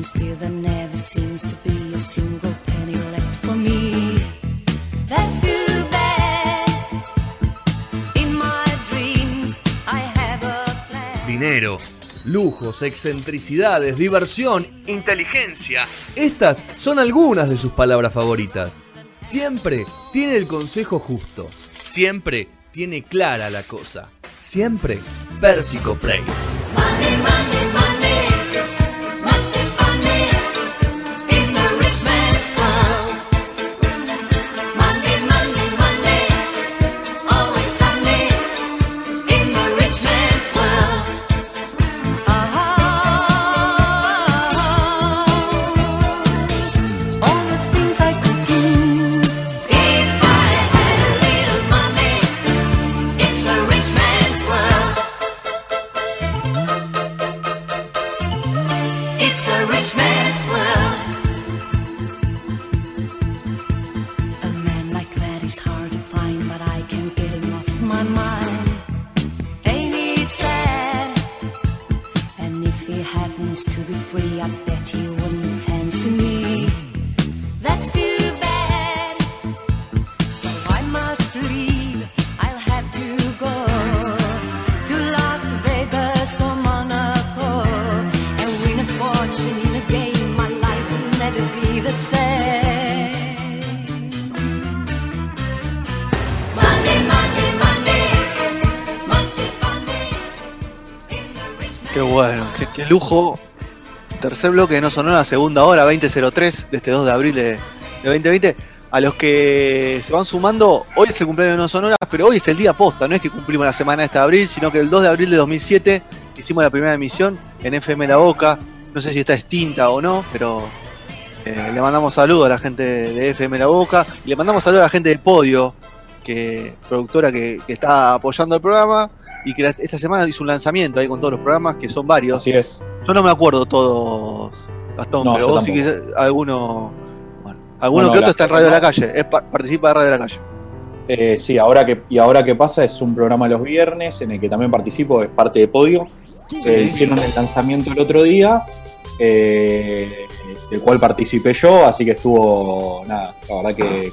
And still there never seems to be a single penny left for me. That's too bad. In my dreams, I have a plan. Dinero, lujos, excentricidades, diversión, inteligencia. Estas son algunas de sus palabras favoritas. Siempre tiene el consejo justo. Siempre tiene clara la cosa. Siempre Persico Prey. Money, money, money. Bueno, qué, lujo. Tercer bloque de No Sonora, segunda hora, 2003 de este 2 de abril de, de 2020. A los que se van sumando, hoy es el cumpleaños de No Sonoras, pero hoy es el día posta, no es que cumplimos la semana esta de abril, sino que el 2 de abril de 2007 hicimos la primera emisión en FM La Boca. No sé si está extinta o no, pero eh, le mandamos saludos a la gente de FM La Boca y le mandamos saludos a la gente de Podio, que productora que está apoyando el programa y que la- esta semana hizo un lanzamiento ahí con todos los programas, que son varios. Así es. Yo no me acuerdo todos, Gastón, No, pero vos sí quizás alguno. Bueno, alguno que otro está en Radio de la Calle, es pa- participa de Radio de la Calle. Eh, sí, ahora que, y ahora que pasa es un programa los viernes en el que también participo, es parte de Podio. Eh, hicieron el lanzamiento el otro día, eh, del cual participé yo, así que estuvo, nada, la verdad que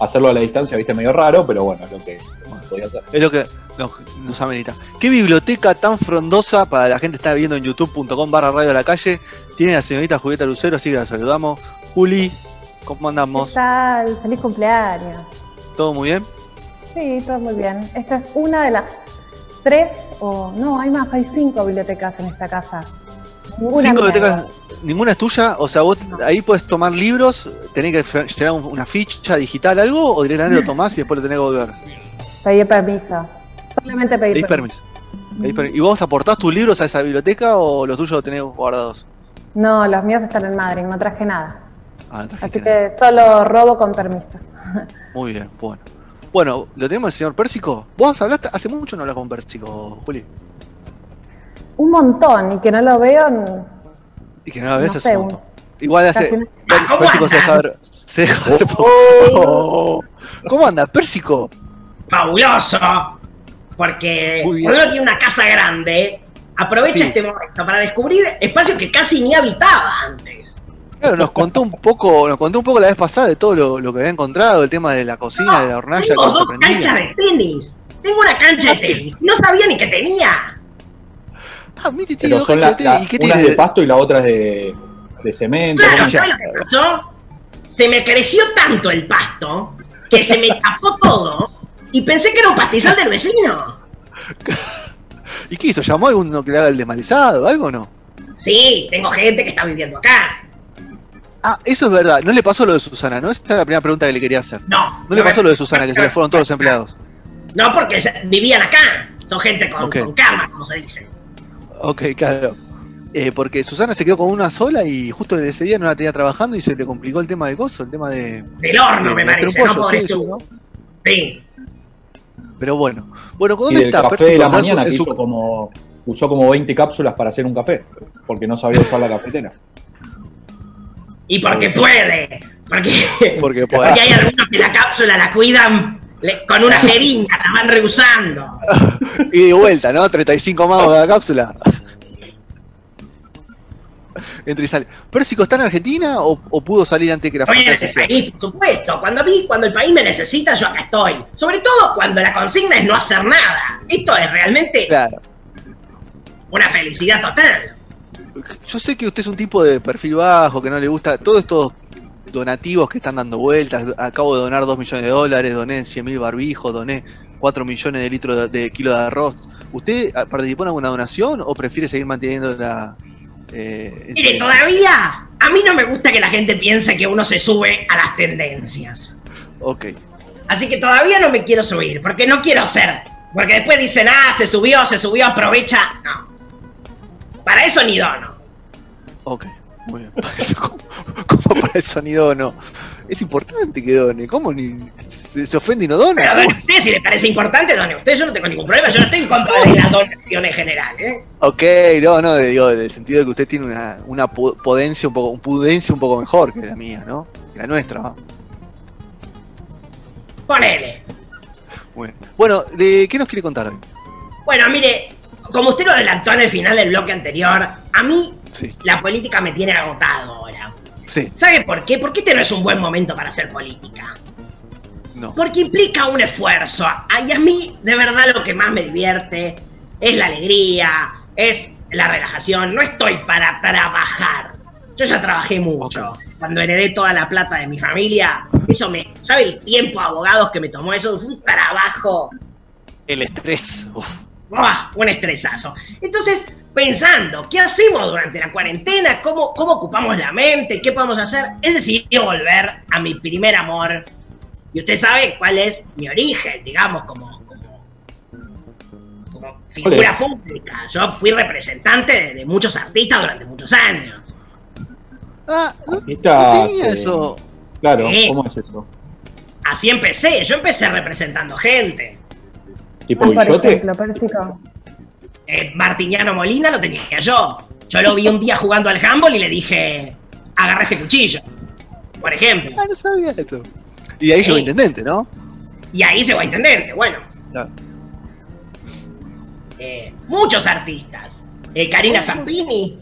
hacerlo a la distancia, viste, medio raro, pero bueno, es lo que se podía hacer. Es lo que nos, nos amerita. ¿Qué biblioteca tan frondosa para la gente que está viendo en youtube.com barra Radio de la Calle? Tiene la señorita Julieta Lucero, así que la saludamos. Juli, ¿cómo ¿Qué andamos? tal? Feliz cumpleaños. ¿Todo muy bien? Sí, todo muy bien. Esta es una de las tres, o no, hay más, hay cinco bibliotecas en esta casa. Ninguna ¿Cinco bibliotecas? ¿Ninguna es tuya? O sea, vos No. ahí puedes tomar libros, tenés que llenar un- una ficha digital, algo, o directamente lo tomás y después lo tenés que volver. Pedir permiso. Solamente pedir Pedís permiso. ¿Y vos aportás tus libros a esa biblioteca o los tuyos los tenés guardados? No, los míos están en Madrid, no traje nada. Ah, no trajiste Así nada. que solo robo con permiso. Muy bien, bueno. Bueno, ¿lo tenemos el señor Pérsico? Vos hablaste, hace mucho no hablas con Pérsico, Juli. Un montón, y que no lo veo. Y que no lo ves No hace sé, un montón. Igual hace. casi Pérsico se deja ver. Se deja ver. Oh. ¿Cómo anda, Pérsico? fabuloso, porque cuando uno tiene una casa grande, aprovecha Sí. este momento para descubrir espacios que casi ni habitaba antes. Claro, nos contó un poco, nos contó un poco la vez pasada de todo lo, lo que había encontrado, el tema de la cocina, de la hornalla Tengo dos canchas de tenis. Tengo una cancha de tenis. No sabía ni que tenía. Ah, mire, tiene Pero dos son de la- tenis. la- ¿Y qué una tiene? es de pasto y la otra es de, de cemento. Claro, ¿cómo se ¿sabes llama? lo que pasó? Se me creció tanto el pasto que se me tapó todo y pensé que era un pastizal del vecino. ¿Y qué hizo? ¿Llamó a alguno que le haga el desmalizado algo o no? Sí, tengo gente que está viviendo acá. Ah, eso es verdad. No le pasó lo de Susana, ¿no? Esa es la primera pregunta que le quería hacer. No. No le pasó lo de Susana, que se le fueron todos los empleados. No, porque vivían acá. Son gente con, Ok. con cama, como se dice. Ok, claro. Eh, porque Susana se quedó con una sola y justo ese día no la tenía trabajando y se le complicó el tema del gozo, el tema de, Del horno, de- me de parece, ¿no? sí, tú. ¿no? Sí. Pero bueno. Bueno, Y ¿dónde del está? café de la mañana que en su- hizo como, usó como 20 cápsulas para hacer un café, porque no sabía usar la cafetera. Y porque Sí. puede. Porque, Porque porque hay algunos que la cápsula la cuidan le- con una jeringa, la van reusando. Y de vuelta, ¿no? 35 magos de la cápsula. Entra y sale. ¿Pérsico está en Argentina o, o pudo salir antes que la país, por supuesto. Cuando a mí, cuando el país me necesita, yo acá estoy. Sobre todo cuando la consigna es no hacer nada. Esto es realmente Claro. una felicidad total. Yo sé que usted es un tipo de perfil bajo, que no le gusta todos estos donativos que están dando vueltas. Acabo de donar 2 millones de dólares, doné 100 mil barbijos, doné 4 millones de litros de, de kilo de arroz. ¿Usted ah, participó en alguna donación o prefiere seguir manteniendo la... Eh, Mire, todavía a mí no me gusta que la gente piense que uno se sube a las tendencias. Ok. Así que todavía no me quiero subir, porque no quiero ser. Porque después dicen, ah, se subió, se subió, aprovecha. No. Para eso ni dono. Ok, muy bien. Para eso, ¿cómo, cómo para el sonido no? Es importante que done. ¿Cómo ni se, se ofende y no dona? Pero done usted, si le parece importante, done usted. Yo no tengo ningún problema. Yo no estoy en contra de la donación en general, ¿eh? Ok, no, no, digo, en el sentido de que usted tiene una, una pu- potencia un poco, un pudencia un poco mejor que la mía, ¿no? Que la nuestra, ¿no? Ponele. Bien. Bueno, ¿de qué nos quiere contar hoy? Bueno, mire, como usted lo adelantó en el final del bloque anterior, a mí Sí, la política me tiene agotado ahora. Sí, ¿Sabe por qué? Porque este no es un buen momento para hacer política. no. Porque implica un esfuerzo. Ay, a mí, de verdad, lo que más me divierte es la alegría, es la relajación. No estoy para trabajar. Yo ya trabajé mucho. Cuando heredé toda la plata de mi familia, eso me. ¿Sabe el tiempo de abogados que me tomó eso? Fue un trabajo. El estrés. Un estresazo. Entonces, pensando, ¿qué hacemos durante la cuarentena? ¿Cómo, ¿Cómo ocupamos la mente? ¿Qué podemos hacer? He decidido volver a mi primer amor. Y usted sabe cuál es mi origen, digamos, como, como, como figura pública. Yo fui representante de, de muchos artistas durante muchos años. Ah, no, no tenía eh, eso. Claro, Sí. ¿cómo es eso? Así empecé. Yo empecé representando gente. ¿Tipo por Guillote? ejemplo. Eh, Martiniano Molina lo tenía yo. Yo lo vi un día jugando al handball y le dije, agarra este cuchillo. Por ejemplo. Ah, no sabía eso. Y ahí llegó Sí. intendente, ¿no? Y ahí se va a entender que, bueno, eh, muchos artistas. Eh, Karina Zampini.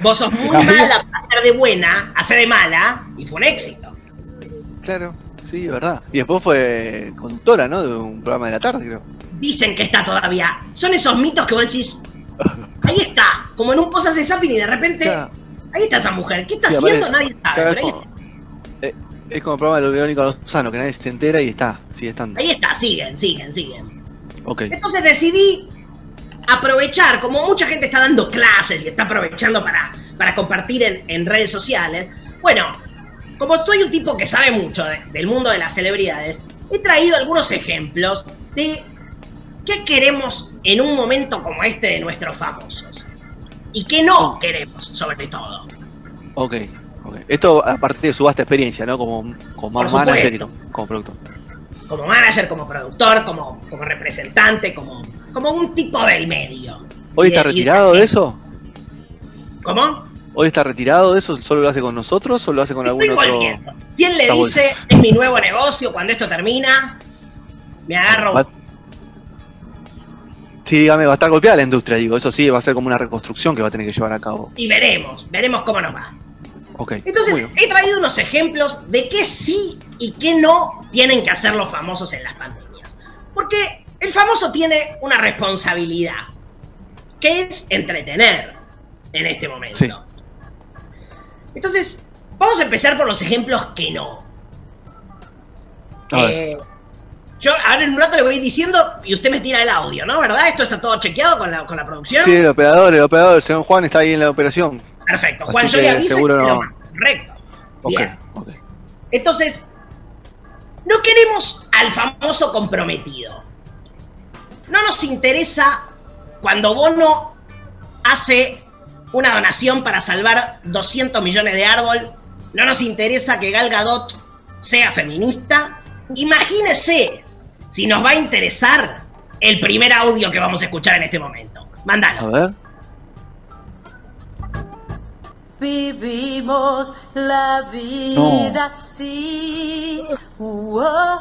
Vos sos muy mala para hacer de buena, hacer de mala, y fue un éxito. Claro, sí, es verdad. Y después fue conductora, ¿no? De un programa de la tarde, creo. Dicen que está todavía. Son esos mitos que vos decís, ahí está, como en un cosas de Zampini, y de repente, Claro. ahí está esa mujer. ¿Qué está Sí, haciendo? Nadie sabe. claro, pero es, ahí, como, eh, es como el programa de lo Verónica Lozano, que nadie se entera y está, sigue estando. ahí está, siguen, siguen, siguen. Ok. Entonces decidí aprovechar, como mucha gente está dando clases y está aprovechando para, para compartir en, en redes sociales, bueno, como soy un tipo que sabe mucho de- del mundo de las celebridades, he traído algunos ejemplos de qué queremos en un momento como este de nuestros famosos. Y qué no queremos, sobre todo. Ok, ok. Esto a partir de su vasta experiencia, ¿no? Como, como manager y como, como productor. Como manager, como productor, como, como representante, como, como un tipo del medio. ¿Hoy está de- retirado de eso? ¿Cómo? ¿Hoy está retirado de eso? ¿Solo lo hace con nosotros o lo hace con algún Estoy otro? volviendo. ¿Quién le Está dice es mi nuevo negocio cuando esto termina? Me agarro. Sí, dígame, va a estar golpeada la industria, digo. Eso sí, va a ser como una reconstrucción que va a tener que llevar a cabo. Y veremos, veremos cómo nos va. Ok. Entonces, he traído unos ejemplos de qué sí y qué no tienen que hacer los famosos en las pandemias. Porque el famoso tiene una responsabilidad, que es entretener en este momento. Sí. Entonces, vamos a empezar por los ejemplos que no. Eh, yo ahora en un rato le voy diciendo y usted me tira el audio, ¿no? ¿Verdad? ¿Esto está todo chequeado con la, con la producción? Sí, el operador, el operador, el señor Juan está ahí en la operación. Perfecto. Así Juan, yo que le aviso seguro no. Correcto. Ok, Bien. ok. Entonces, no queremos al famoso comprometido. No nos interesa cuando Bono hace una donación para salvar 200 millones de árbol. No nos interesa que Gal Gadot sea feminista. Imagínese si nos va a interesar el primer audio que vamos a escuchar en este momento. A Mándalo. ver. Vivimos la vida así. Uh, oh, oh,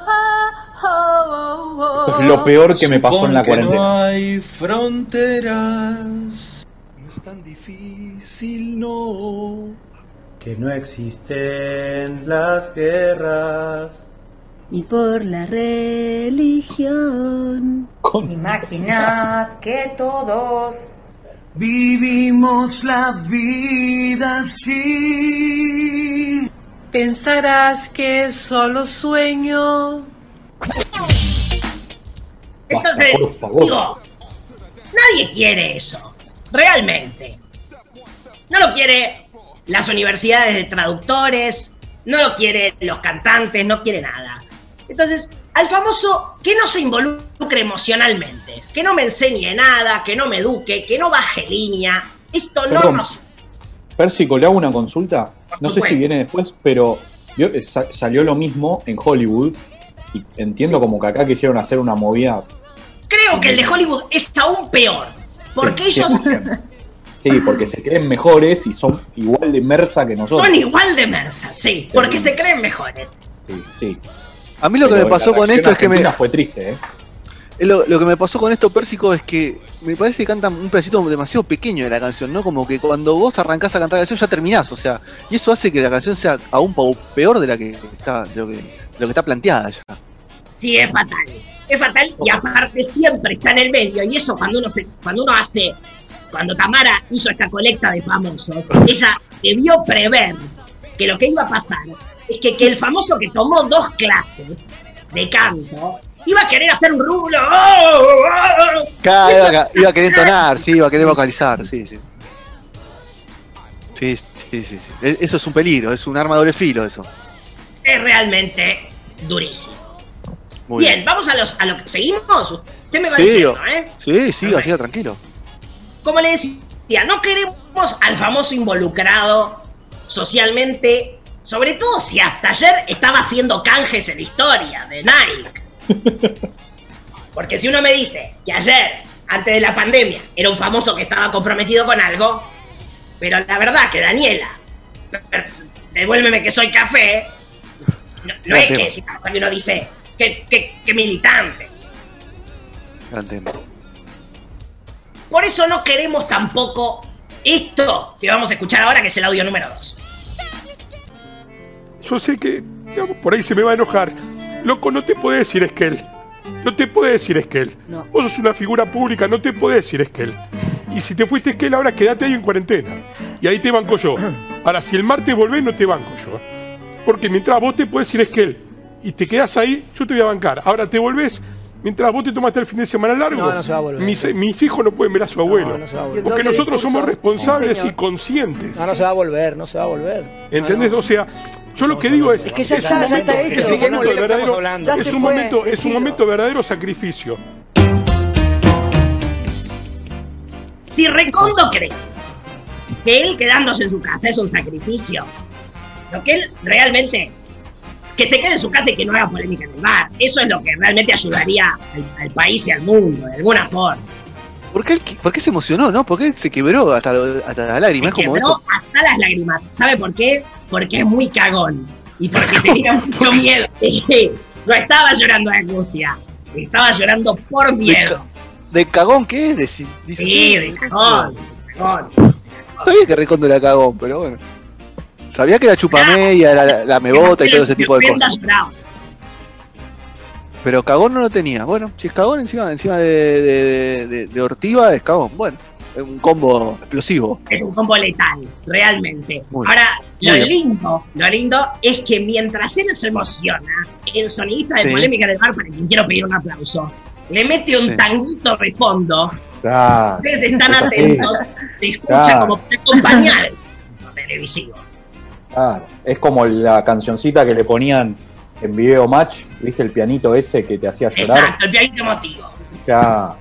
oh, oh. Esto es lo peor que me pasó en la cuarentena. No hay fronteras. es tan difícil, no. Que no existen las guerras. Y por la religión. Imaginad que todos Vivimos la vida así. Pensarás que es solo sueño. Entonces, por favor. digo, nadie quiere eso, realmente. No lo quiere las universidades de traductores, no lo quieren los cantantes, no quiere nada. Entonces, al famoso que no se involucre emocionalmente, que no me enseñe nada, que no me eduque, que no baje línea, esto no Perdón. nos... Pérsico, le hago una consulta. No sé si viene después, pero eh, sa- salió lo mismo en Hollywood. Y entiendo como que acá quisieron hacer una movida. Creo que el de Hollywood es aún peor, porque Sí, ellos Sí, porque se creen mejores y son igual de mersa que nosotros. son igual de mersas, sí, porque se creen mejores. Sí, sí. A mí lo que me pasó con esto es que me. fue triste, ¿eh? Lo, lo que me pasó con esto, Pérsico, es que me parece que cantan un pedacito demasiado pequeño de la canción, ¿no? Como que cuando vos arrancás a cantar la canción ya terminás, o sea, y eso hace que la canción sea aún peor de la que está, de lo que, de lo que está planteada ya. Sí, es fatal. Es fatal y aparte siempre está en el medio. Y eso cuando uno se, cuando uno hace, cuando Tamara hizo esta colecta de famosos, ella debió prever que lo que iba a pasar es que, que el famoso que tomó dos clases de canto iba a querer hacer un rulo. ¡Oh, oh, oh! Iba, a- iba a querer entonar, sí, iba a querer vocalizar, sí, sí. Sí, sí, sí, sí. E- Eso es un peligro, es un arma de doble filo eso. Es realmente durísimo. Muy bien, vamos a los a lo que seguimos. Usted me va Sí, diciendo, ¿eh? Sí, sí, así tranquilo. como le decía, no queremos al famoso involucrado socialmente, sobre todo si hasta ayer estaba haciendo canjes en la historia de Nike. Porque si uno me dice que ayer, antes de la pandemia, era un famoso que estaba comprometido con algo, pero la verdad que Daniela, devuélveme que soy café, no, es tema. que que uno dice que, que, que militante. Gran tema. Por eso no queremos tampoco esto que vamos a escuchar ahora, que es el audio número 2. Yo sé que, digamos, por ahí se me va a enojar. Loco, no te puede decir Esquel. No te puede decir Esquel. Vos sos una figura pública, no te puede decir Esquel. Y si te fuiste Esquel, ahora quédate ahí en cuarentena. Y ahí te banco yo. Ahora, si el martes volvés, no te banco yo. ¿eh? Porque mientras vos te puedes decir Esquel y te quedás ahí, yo te voy a bancar. Ahora te volvés. Mientras vos te tomaste el fin de semana largo, No, no se va a volver. mis, mis hijos no pueden ver a su abuelo. no se va a volver. porque ¿Y el doble nosotros somos responsables y conscientes. No, no se va a volver, no se va a volver. ¿Entendés? O sea, yo lo que digo es, Es que ya es está, ya momento, está hecho. es un momento verdadero, es un momento, es un momento verdadero sacrificio. Si Recondo cree que él quedándose en su casa es un sacrificio, lo que él realmente. Que se quede en su casa y que no haga polémica en el bar. Eso es lo que realmente ayudaría al, al país y al mundo, de alguna forma. ¿Por qué, por qué se emocionó, no? ¿Por qué se quebró hasta, hasta la lágrima? Es como Quebró eso. hasta las lágrimas. ¿Sabe por qué? Porque es muy cagón. Y porque tenía mucho miedo. No estaba llorando de angustia. Estaba llorando por miedo. ¿De cagón qué es? De, si- dice- Sí, de cagón. de cagón. Sabía que Recondo era cagón, pero bueno. Sabía que era chupamedia, la, la, la mebota y todo ese tipo de cosas. Pero cagón no lo tenía. Bueno, si es cagón encima, encima de, de, de- de Ortiva, es cagón. Bueno, es un combo explosivo. Es un combo letal, realmente. Muy Ahora, lo bien. lindo, lo lindo es que mientras él se emociona, el sonidista de Sí. Polémica del Bar, para quien quiero pedir un aplauso, le mete un Sí. tanguito de fondo. Claro. Ustedes están Es atentos, se escucha Claro. como para acompañar el televisivo. Claro, es como la cancioncita que le ponían en Video Match, ¿viste el pianito ese que te hacía llorar? Exacto, el pianito emotivo. Ya.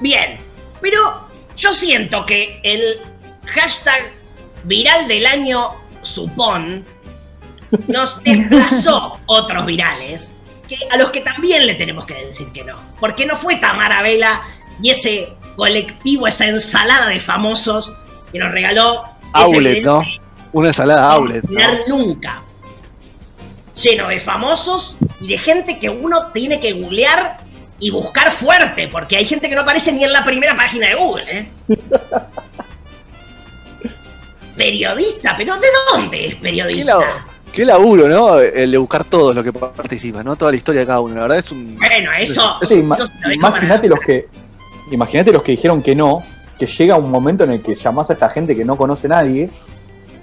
Bien, pero yo siento que el hashtag viral del año supón nos desplazó otros virales que, a los que también le tenemos que decir que no. Porque no fue Tamara Vela y ese colectivo, esa ensalada de famosos que nos regaló Outlet, ¿no? Una ensalada outlet. ¿no? nunca. Lleno de famosos y de gente que uno tiene que googlear y buscar fuerte, porque hay gente que no aparece ni en la primera página de Google, ¿eh? Periodista, pero ¿de dónde es Qué, periodista? qué laburo, ¿no? El de buscar todos los que participan, ¿no? Toda la historia de cada uno. La verdad es un. Bueno, eso. Lo imagínate los que imagínate los que dijeron que no, que llega un momento en el que llamás a esta gente que no conoce a nadie.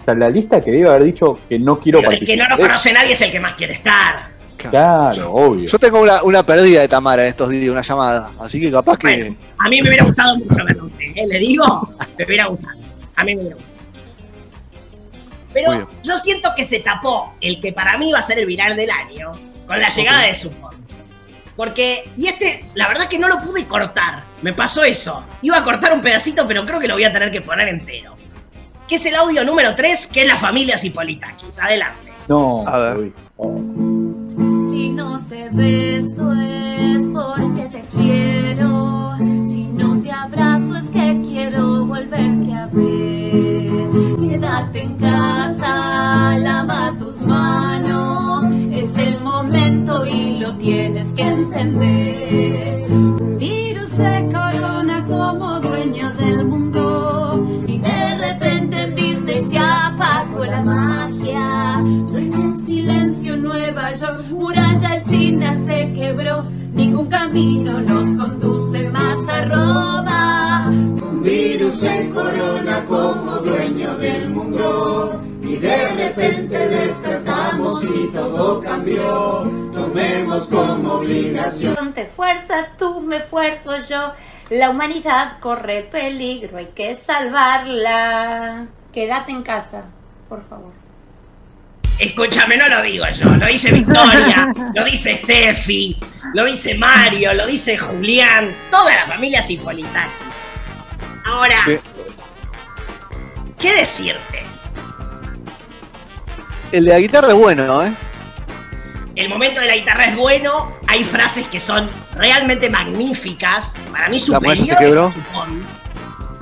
Sea, la lista que debe haber dicho que no quiero Pero el que participar. no lo conoce nadie es el que más quiere estar. Claro, obvio. Yo tengo una, una pérdida de Tamara en estos días, una llamada. Así que capaz que. A mí me hubiera gustado mucho verlo a usted, ¿eh? Le digo, me hubiera gustado. A mí me hubiera gustado. Pero yo siento que se tapó el que para mí va a ser el viral del año con la llegada de Support. Porque, y este, la verdad que no lo pude cortar. Me pasó eso. Iba a cortar un pedacito, pero creo que lo voy a tener que poner entero. Que es el audio número 3, que es la familia Cipolitakis. Adelante. No, A ver. Si no te beso es porque te quiero. Si no te abrazo es que quiero volverte a ver. Quédate en casa, lava tus manos. Es el momento y lo tienes que entender. Se. Ningún camino nos conduce más a Roma. Un virus en corona como dueño del mundo. Y de repente despertamos y todo cambió. Tomemos como obligación. Te fuerzas, tú me esfuerzo yo. La humanidad corre peligro, hay que salvarla. Quédate en casa, por favor. Escúchame, no lo digo yo, lo dice Victoria, lo dice Steffi, lo dice Mario, lo dice Julián, toda la familia Cipolitaki. Ahora, Eh. ¿qué decirte? El de la guitarra es bueno, ¿eh? El momento de la guitarra es bueno, hay frases que son realmente magníficas, para mí La superiores. se quebró.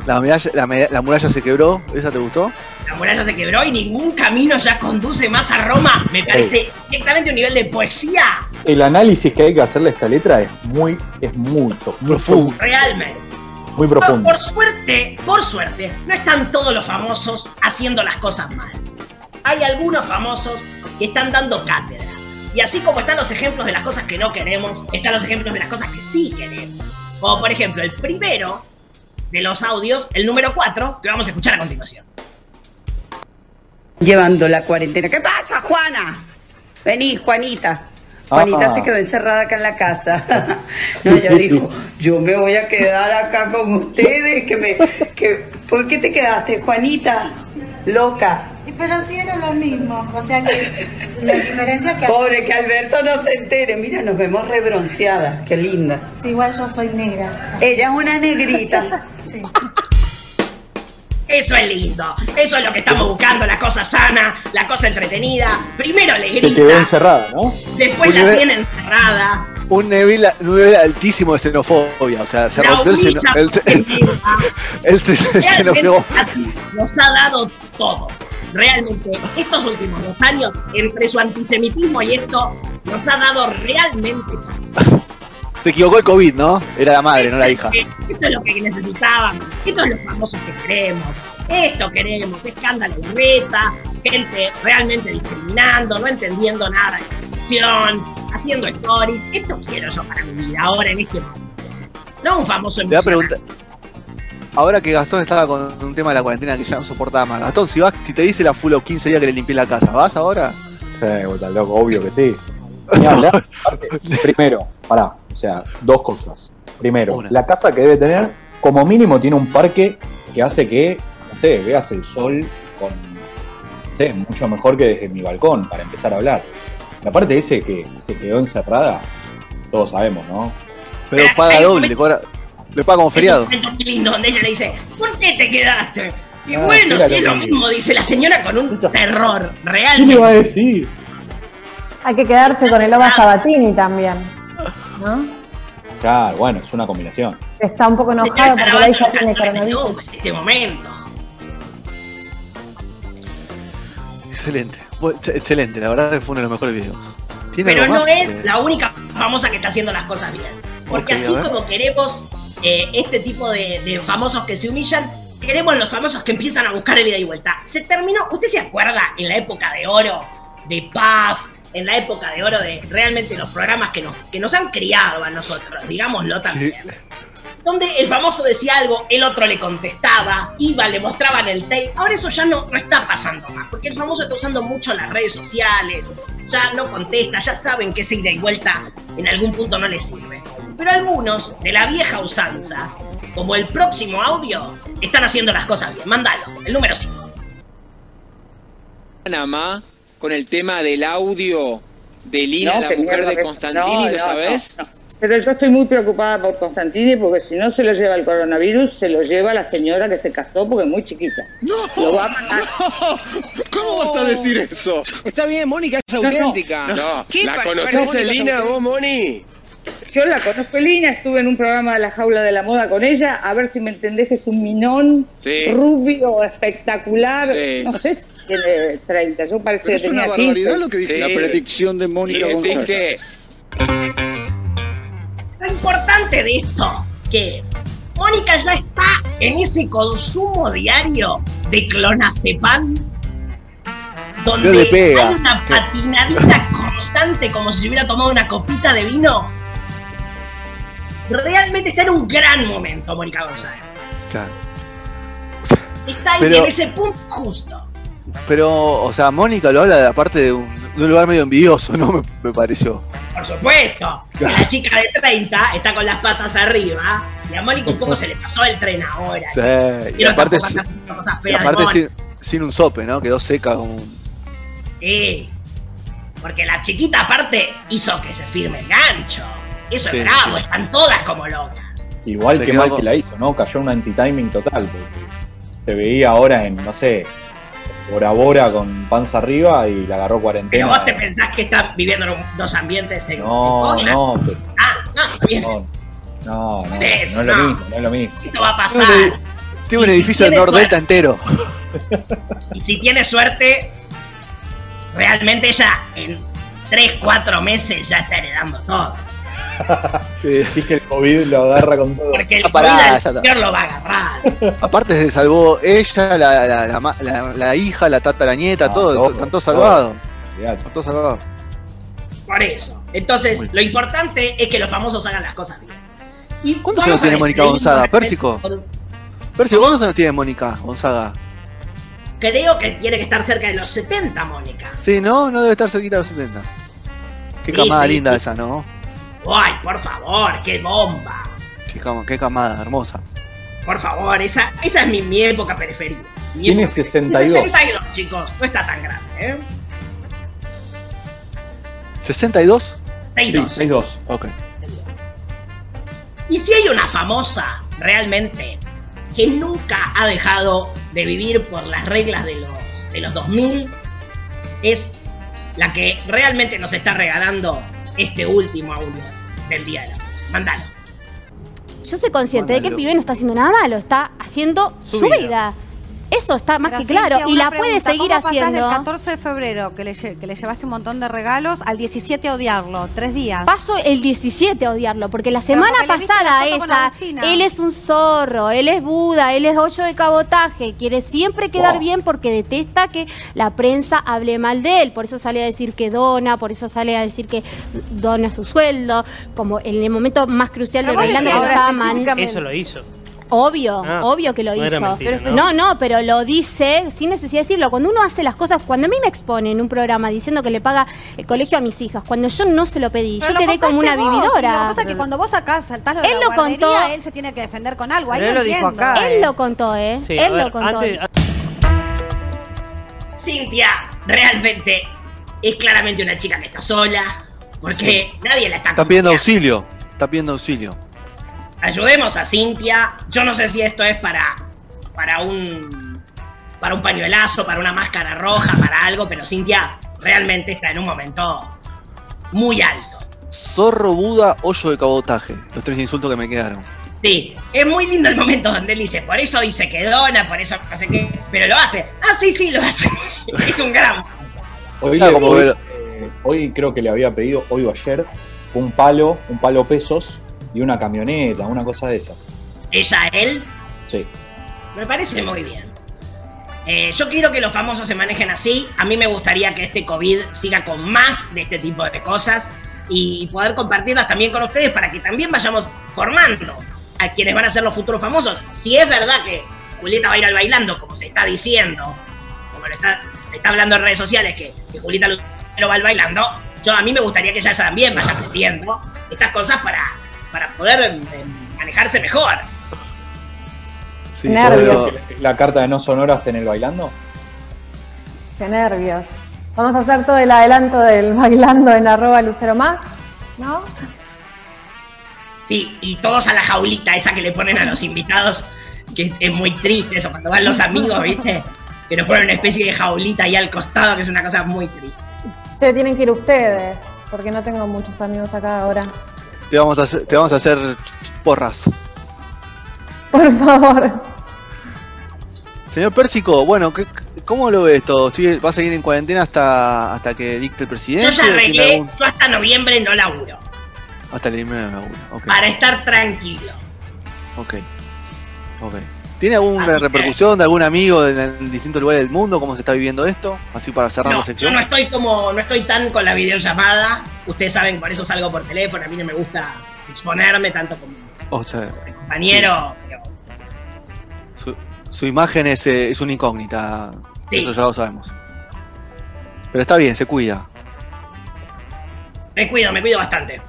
La muralla, la, muralla se quebró. ¿Esa te gustó? La muralla se quebró y ningún camino ya conduce más a Roma. Me parece directamente un nivel de poesía El análisis que hay que hacerle a esta letra es muy, es mucho, Profundo. realmente. muy Por, profundo. por suerte, por suerte, no están todos los famosos haciendo las cosas mal. Hay algunos famosos que están dando cátedra. Y así como están los ejemplos de las cosas que no queremos, están los ejemplos de las cosas que sí queremos. Como por ejemplo el primero de los audios, el número 4, que vamos a escuchar a continuación. Llevando la cuarentena. ¿Qué pasa, Juana? Vení, Juanita. Juanita Ah. se quedó encerrada acá en la casa. No, ella dijo, yo me voy a quedar acá con ustedes. Que me, que, ¿Por qué te quedaste, Juanita? Loca. Y pero sí era lo mismo, o sea que la diferencia que... Pobre, que Alberto no se entere. Mira, nos vemos rebronceadas. Qué lindas. Sí, igual yo soy negra. Ella es una negrita. Eso es lindo. Eso es lo que estamos buscando, la cosa sana, la cosa entretenida. Primero le Se quedó encerrada, ¿no? después Un la nivel- tiene encerrada. Un nivel, un nivel altísimo de xenofobia. O sea, se La rompió el, humilla el, el, nos ha dado todo. Realmente, estos últimos dos años, entre su antisemitismo y esto, nos ha dado realmente todo. Se equivocó el COVID, ¿no? Era la madre, no la hija. Esto es lo que necesitaban. Esto es lo famosos que queremos. Esto queremos. Escándalo de reta, gente realmente discriminando, no entendiendo nada de corrupción, haciendo stories. Esto quiero yo para mi vida ahora en este momento. No un famoso Te voy a emocionante. preguntar. Ahora que Gastón estaba con un tema de la cuarentena que ya no soportaba más. Gastón, si vas, si te dice la full 15 días que le limpié la casa, ¿vas ahora? Sí, vos estás loco, obvio que sí. Primero, pará, o sea, dos cosas. Primero, Una. la casa que debe tener, como mínimo, tiene un parque que hace que, no sé, veas el sol con, no sé, mucho mejor que desde mi balcón, para empezar a hablar. La parte ese que se quedó encerrada, todos sabemos, ¿no? Pero paga doble, le, cobra, le paga como feriado. Es un lindo donde ella le dice, ¿por qué te quedaste? Y Ah, bueno, sí, lo lo mismo. dice la señora con un terror ¿Qué realmente. le va a decir? Hay que quedarse con el Oba Sabatini también. ¿No? Claro, bueno, es una combinación. Está un poco enojado porque la hija tiene coronavirus. Oba en este momento. Excelente. Excelente, la verdad que fue uno de los mejores videos. Pero no es Eh, la única famosa que está haciendo las cosas bien. Porque así como queremos eh, este tipo de, de famosos que se humillan, queremos los famosos que empiezan a buscar el ida y vuelta. Se terminó, ¿usted se acuerda en la época de oro de Puff? En la época de oro de realmente los programas que nos, que nos han criado a nosotros, digámoslo también. Donde el famoso decía algo, el otro le contestaba, iba, le mostraban el tape. Ahora eso ya no, no está pasando más, porque el famoso está usando mucho las redes sociales, ya no contesta, ya saben que ese ida y vuelta en algún punto no les sirve. Pero algunos, de la vieja usanza, como el próximo audio, están haciendo las cosas bien. Mándalo, el número 5. Panamá con el tema del audio de Lina, No, la mujer de Constantini, no, ¿lo no, sabes? No, no. Pero yo estoy muy preocupada por Constantini porque si no se lo lleva el coronavirus, se lo lleva la señora que se casó porque es muy chiquita. Lo va a matar. ¿Cómo vas a decir eso? Está bien, Mónica es No, no. auténtica. No, ¿Qué ¿la pa- conoces, Mónica es Elina, auténtica. vos, Moni? Yo la conozco, Elina, estuve en un programa de la jaula de la moda con ella, a ver si me entendés que es un minón Sí. rubio, espectacular, Sí. no sé si tiene 30, yo parece Pero que es una barbaridad 15. lo que dije. Sí. La predicción de Mónica González. Que Lo importante de esto, ¿qué es? Mónica ya está en ese consumo diario de clonazepam, donde pega. hay una patinadita constante como si se hubiera tomado una copita de vino. Realmente está en un gran momento, Mónica González. Claro. Está ahí Pero- en ese punto justo. Pero, o sea, Mónica lo habla de aparte de un, de un lugar medio envidioso, ¿no? Me, me pareció. Por supuesto. La chica de 30 está con las patas arriba. Y a Mónica un poco se le pasó el tren ahora. Sí, y Quiero aparte, sin, cosas y feas aparte sin, sin un sope, ¿no? Quedó seca como un... Sí. Porque la chiquita aparte hizo que se firme el gancho. Eso Sí, es bravo, sí. están todas como locas. Igual Se que mal con- que la hizo, ¿no? Cayó un anti-timing total. Porque se veía ahora en, no sé, Bora Bora con panza arriba y la agarró Pero cuarentena. vos te pensás que estás viviendo en dos ambientes en No, en no, pero- Ah, no, está bien. no, no, no, es lo mismo, no es lo mismo. Esto va a pasar. Tiene un, edi- tiene un Y si edificio del Nordelta entero. Y si tiene suerte, realmente ella en 3, 4 meses ya está heredando todo. Sí. Así que el COVID lo agarra con todo. Porque el Ya pará, COVID al ya está. señor lo va a agarrar. Aparte se salvó ella, la, la, la, la- la hija, la tatarañeta, Ah, todo, todo, están todos todo. salvados. Están todos salvados. Por eso. Entonces, lo importante es que los famosos hagan las cosas bien. Y ¿Cuántos años tiene Mónica Gonzaga? Pérsico. por- Percy, ¿cuántos años tiene Mónica Gonzaga? Creo que tiene que estar cerca de los 70, Mónica. Sí, ¿no? No debe estar cerquita de los 70. Qué Sí, camada sí, linda sí. esa, ¿no? Ay, por favor, qué bomba. Qué, qué camada, hermosa. Por favor, esa, esa es mi, mi época preferida. Mi Tiene época- 62. 62, chicos. No está tan grande, ¿eh? ¿62? 62. Sí, 6-2. Ok. Y si hay una famosa, realmente, que nunca ha dejado de vivir por las reglas de los, de los 2000, es la que realmente nos está regalando este último audio del Día de la Mujer. Mándalo. Yo soy consciente de que el pibe no está haciendo nada malo, está haciendo Su su, vida. vida. Eso está más Pero, que claro. Y la puede seguir ¿cómo pasás haciendo. del 14 de febrero, que le, que le llevaste un montón de regalos, al 17 a odiarlo? Tres días. Paso el 17 a odiarlo, porque la semana porque pasada la esa, él es un zorro, él es Buda, él es ocho de cabotaje, quiere siempre quedar Wow. bien porque detesta que la prensa hable mal de él, por eso sale a decir que dona, por eso sale a decir que dona su sueldo, como en el momento más crucial Pero de bailando. Eso lo hizo. Obvio, Ah, obvio que lo no era hizo. mentira, Pero- ¿no? no, no, pero lo dice sin necesidad de decirlo. Cuando uno hace las cosas, cuando a mí me expone en un programa diciendo que le paga el colegio a mis hijas, cuando yo no se lo pedí, Pero yo lo quedé como contaste una y vividora. Lo que pasa es que cuando vos acá saltás lo de Él la lo contó. él se tiene que defender con algo. Ahí Pero él lo lo dijo entiendo. acá. Él lo contó, ¿eh? Sí, a Él ver, lo contó. antes- Cintia, realmente es claramente una chica que está sola, porque nadie la está Está pidiendo acompañando. auxilio. Está pidiendo auxilio. Ayudemos a Cintia. Yo no sé si esto es para, para un para un pañuelazo, para una máscara roja, para algo, pero Cintia realmente está en un momento muy alto. Zorro, Buda, hoyo de cabotaje. Los tres insultos que me quedaron. Sí, es muy lindo el momento donde él dice, por eso dice que dona, por eso no sé qué, pero lo hace. Ah, sí, sí, lo hace. es un gran. Hoy, le- eh, hoy creo que le había pedido, hoy o ayer, un palo, un palo pesos y una camioneta, una cosa de esas. ¿Ella, él? Sí. Me parece muy bien. Eh, yo quiero que los famosos se manejen así. A mí me gustaría que este COVID siga con más de este tipo de cosas y poder compartirlas también con ustedes para que también vayamos formando a quienes van a ser los futuros famosos. Si es verdad que Julieta va a ir al bailando, como se está diciendo, como lo está, se está hablando en redes sociales, que, que Julieta Lucero va al bailando, yo a mí me gustaría que ella también vaya aprendiendo estas cosas para, para poder em, manejarse mejor. Sí, Nervios. La carta de no sonoras en el bailando. Qué nervios. Vamos a hacer todo el adelanto del bailando en arroba lucero más, ¿no? Sí, y todos a la jaulita esa que le ponen a los invitados, que es muy triste eso, cuando van los amigos, ¿viste? Que nos ponen una especie de jaulita ahí al costado, que es una cosa muy triste. Che, tienen que ir ustedes, porque no tengo muchos amigos acá ahora. Te vamos a hacer, te vamos a hacer porras. Por favor. Señor Pérsico, bueno, ¿qué- ¿cómo lo ve esto? ¿Sigue, ¿Va a seguir en cuarentena hasta, hasta que dicte el Yo presidente? ya ¿Tiene arreglé, algún- yo hasta noviembre no laburo, Hasta el primero de laburo. Ok, para estar tranquilo. ok. ok. ¿Tiene alguna repercusión de algún amigo en, distintos lugares del mundo? ¿Cómo se está viviendo esto? Así para cerrar No, la yo sección. no estoy como, no estoy tan con la videollamada. Ustedes saben, por eso salgo por teléfono. A mí no me gusta exponerme tanto como O sea, compañero. pero su, su imagen es, eh, es una incógnita. Sí. Eso ya lo sabemos. Pero está bien, se cuida. me cuido, me cuido bastante.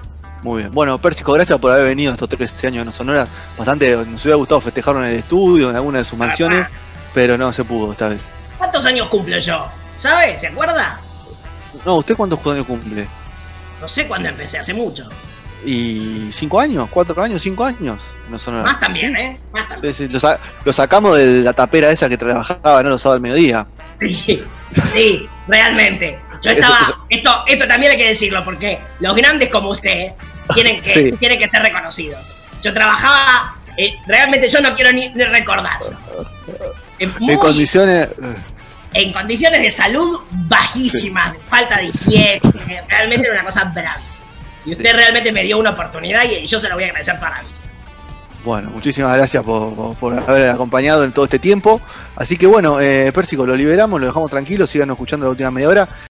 Muy bien. Bueno, Pérsico, gracias por haber venido estos 13 años de No Sonoras. Bastante, nos hubiera gustado festejarlo en el estudio, en alguna de sus mansiones, pero no se pudo esta vez. ¿Cuántos años cumplo yo? ¿Sabe? ¿Se acuerda? No, ¿usted cuántos años cumple? No sé cuándo empecé, hace mucho. ¿Y cinco años? ¿Cuatro años? ¿Cinco años? No Sonoras. Más también, ¿eh? Más también. Sí, sí, lo, sa- lo sacamos de la tapera esa que trabajaba, ¿no? Los sábados al mediodía. Sí, sí, realmente. Yo estaba. eso- Esto, esto también hay que decirlo, porque los grandes como usted tienen que, Sí. tienen que ser reconocidos. Yo trabajaba. eh, realmente yo no quiero ni, ni recordarlo. En, muy- En condiciones. eh, en condiciones de salud bajísimas, falta de higiene, realmente era una cosa bravísima. Y usted realmente me dio una oportunidad y yo se lo voy a agradecer para mí. Bueno, muchísimas gracias por, por- por haber acompañado en todo este tiempo. Así que bueno, eh, Pérsico, lo liberamos, lo dejamos tranquilo, sigan escuchando la última media hora.